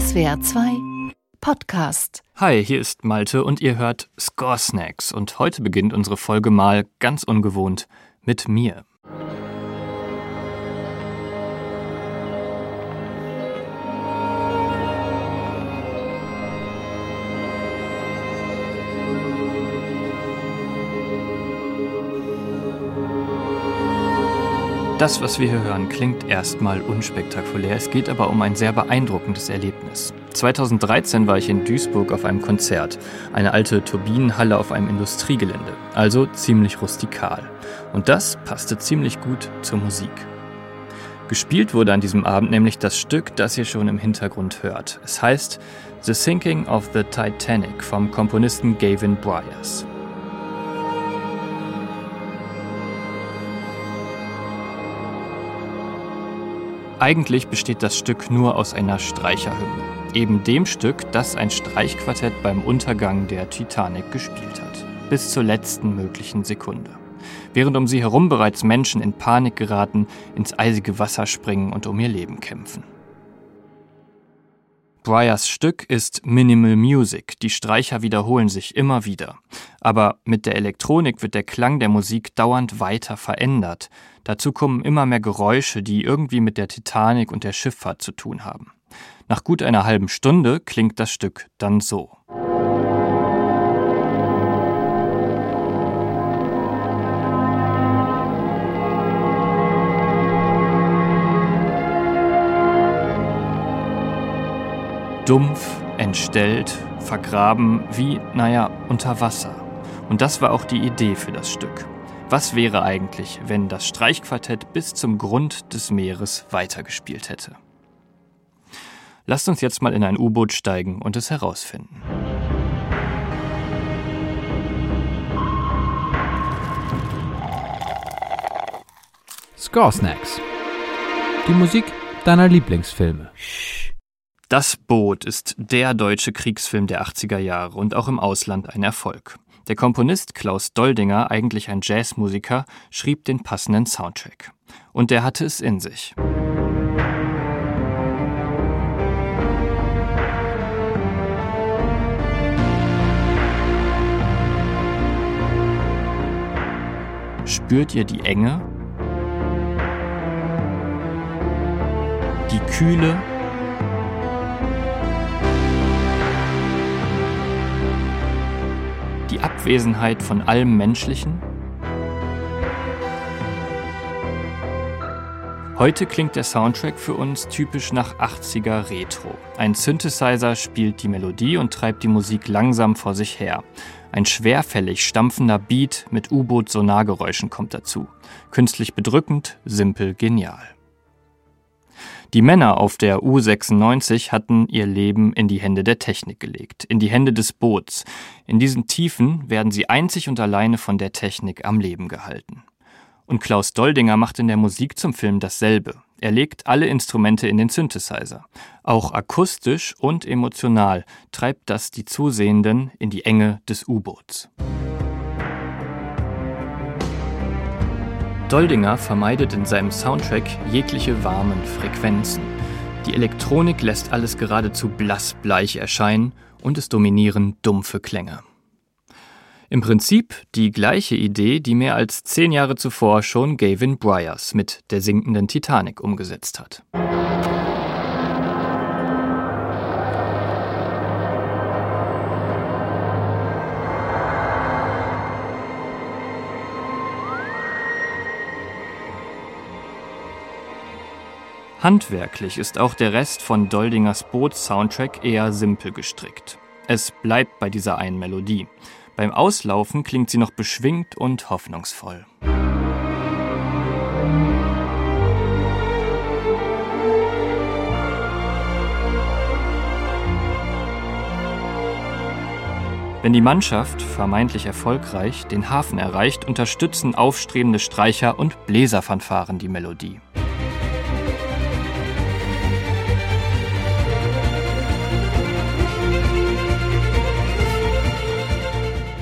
SWR 2 Podcast. Hi, hier ist Malte und ihr hört Score Snacks und heute beginnt unsere Folge mal ganz ungewohnt mit mir. Das, was wir hier hören, klingt erstmal unspektakulär. Es geht aber um ein sehr beeindruckendes Erlebnis. 2013 war ich in Duisburg auf einem Konzert. Eine alte Turbinenhalle auf einem Industriegelände. Also ziemlich rustikal. Und das passte ziemlich gut zur Musik. Gespielt wurde an diesem Abend nämlich das Stück, das ihr schon im Hintergrund hört. Es heißt The Sinking of the Titanic vom Komponisten Gavin Bryars. Eigentlich besteht das Stück nur aus einer Streicherhymne, eben dem Stück, das ein Streichquartett beim Untergang der Titanic gespielt hat, bis zur letzten möglichen Sekunde. Während um sie herum bereits Menschen in Panik geraten, ins eisige Wasser springen und um ihr Leben kämpfen. Bryars Stück ist Minimal Music, die Streicher wiederholen sich immer wieder. Aber mit der Elektronik wird der Klang der Musik dauernd weiter verändert. Dazu kommen immer mehr Geräusche, die irgendwie mit der Titanic und der Schifffahrt zu tun haben. Nach gut einer halben Stunde klingt das Stück dann so. Dumpf, entstellt, vergraben, wie, naja, unter Wasser. Und das war auch die Idee für das Stück. Was wäre eigentlich, wenn das Streichquartett bis zum Grund des Meeres weitergespielt hätte? Lasst uns jetzt mal in ein U-Boot steigen und es herausfinden. Score Snacks. Die Musik deiner Lieblingsfilme. Das Boot ist der deutsche Kriegsfilm der 80er Jahre und auch im Ausland ein Erfolg. Der Komponist Klaus Doldinger, eigentlich ein Jazzmusiker, schrieb den passenden Soundtrack. Und der hatte es in sich. Spürt ihr die Enge? Die Kühle Abwesenheit von allem Menschlichen? Heute klingt der Soundtrack für uns typisch nach 80er Retro. Ein Synthesizer spielt die Melodie und treibt die Musik langsam vor sich her. Ein schwerfällig stampfender Beat mit U-Boot-Sonargeräuschen kommt dazu. Künstlich bedrückend, simpel, genial. Die Männer auf der U96 hatten ihr Leben in die Hände der Technik gelegt, in die Hände des Boots. In diesen Tiefen werden sie einzig und alleine von der Technik am Leben gehalten. Und Klaus Doldinger macht in der Musik zum Film dasselbe. Er legt alle Instrumente in den Synthesizer. Auch akustisch und emotional treibt das die Zusehenden in die Enge des U-Boots. Doldinger vermeidet in seinem Soundtrack jegliche warmen Frequenzen. Die Elektronik lässt alles geradezu blassbleich erscheinen und es dominieren dumpfe Klänge. Im Prinzip die gleiche Idee, die mehr als zehn Jahre zuvor schon Gavin Bryars mit der sinkenden Titanic umgesetzt hat. Handwerklich ist auch der Rest von Doldingers Boot-Soundtrack eher simpel gestrickt. Es bleibt bei dieser einen Melodie. Beim Auslaufen klingt sie noch beschwingt und hoffnungsvoll. Wenn die Mannschaft, vermeintlich erfolgreich, den Hafen erreicht, unterstützen aufstrebende Streicher und Bläserfanfaren die Melodie.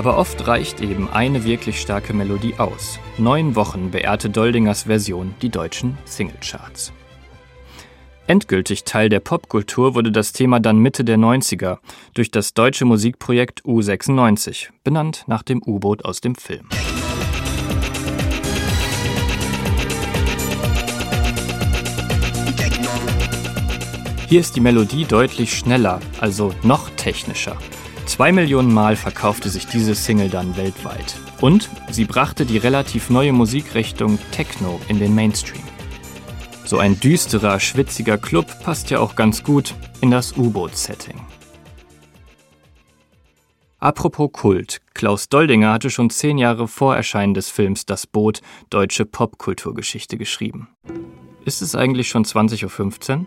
Aber oft reicht eben eine wirklich starke Melodie aus. Neun Wochen beehrte Doldingers Version die deutschen Singlecharts. Endgültig Teil der Popkultur wurde das Thema dann Mitte der 90er durch das deutsche Musikprojekt U96, benannt nach dem U-Boot aus dem Film. Hier ist die Melodie deutlich schneller, also noch technischer. Zwei Millionen Mal verkaufte sich diese Single dann weltweit. Und sie brachte die relativ neue Musikrichtung Techno in den Mainstream. So ein düsterer, schwitziger Club passt ja auch ganz gut in das U-Boot-Setting. Apropos Kult, Klaus Doldinger hatte schon zehn Jahre vor Erscheinen des Films Das Boot deutsche Popkulturgeschichte geschrieben. Ist es eigentlich schon 20.15 Uhr?